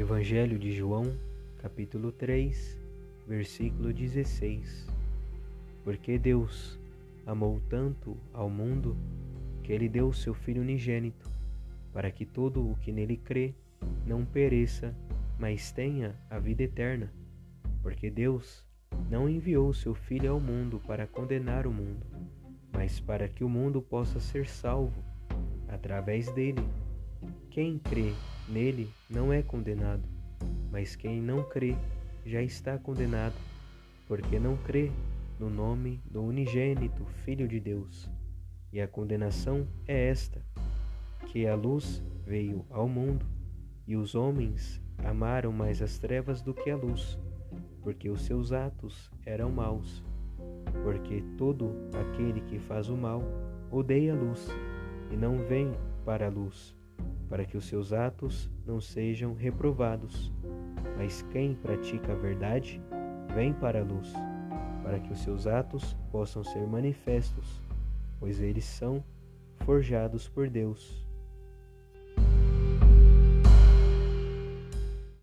Evangelho de João, capítulo 3, versículo 16. Porque Deus amou tanto ao mundo que ele deu o seu Filho unigênito, para que todo o que nele crê não pereça, mas tenha a vida eterna. Porque Deus não enviou o seu Filho ao mundo para condenar o mundo, mas para que o mundo possa ser salvo através dele. Quem crê nele não é condenado, mas quem não crê já está condenado, porque não crê no nome do unigênito Filho de Deus. E a condenação é esta: que a luz veio ao mundo, e os homens amaram mais as trevas do que a luz, porque os seus atos eram maus. Porque todo aquele que faz o mal odeia a luz e não vem para a luz, para que os seus atos não sejam reprovados. Mas quem pratica a verdade vem para a luz, para que os seus atos possam ser manifestos, pois eles são forjados por Deus.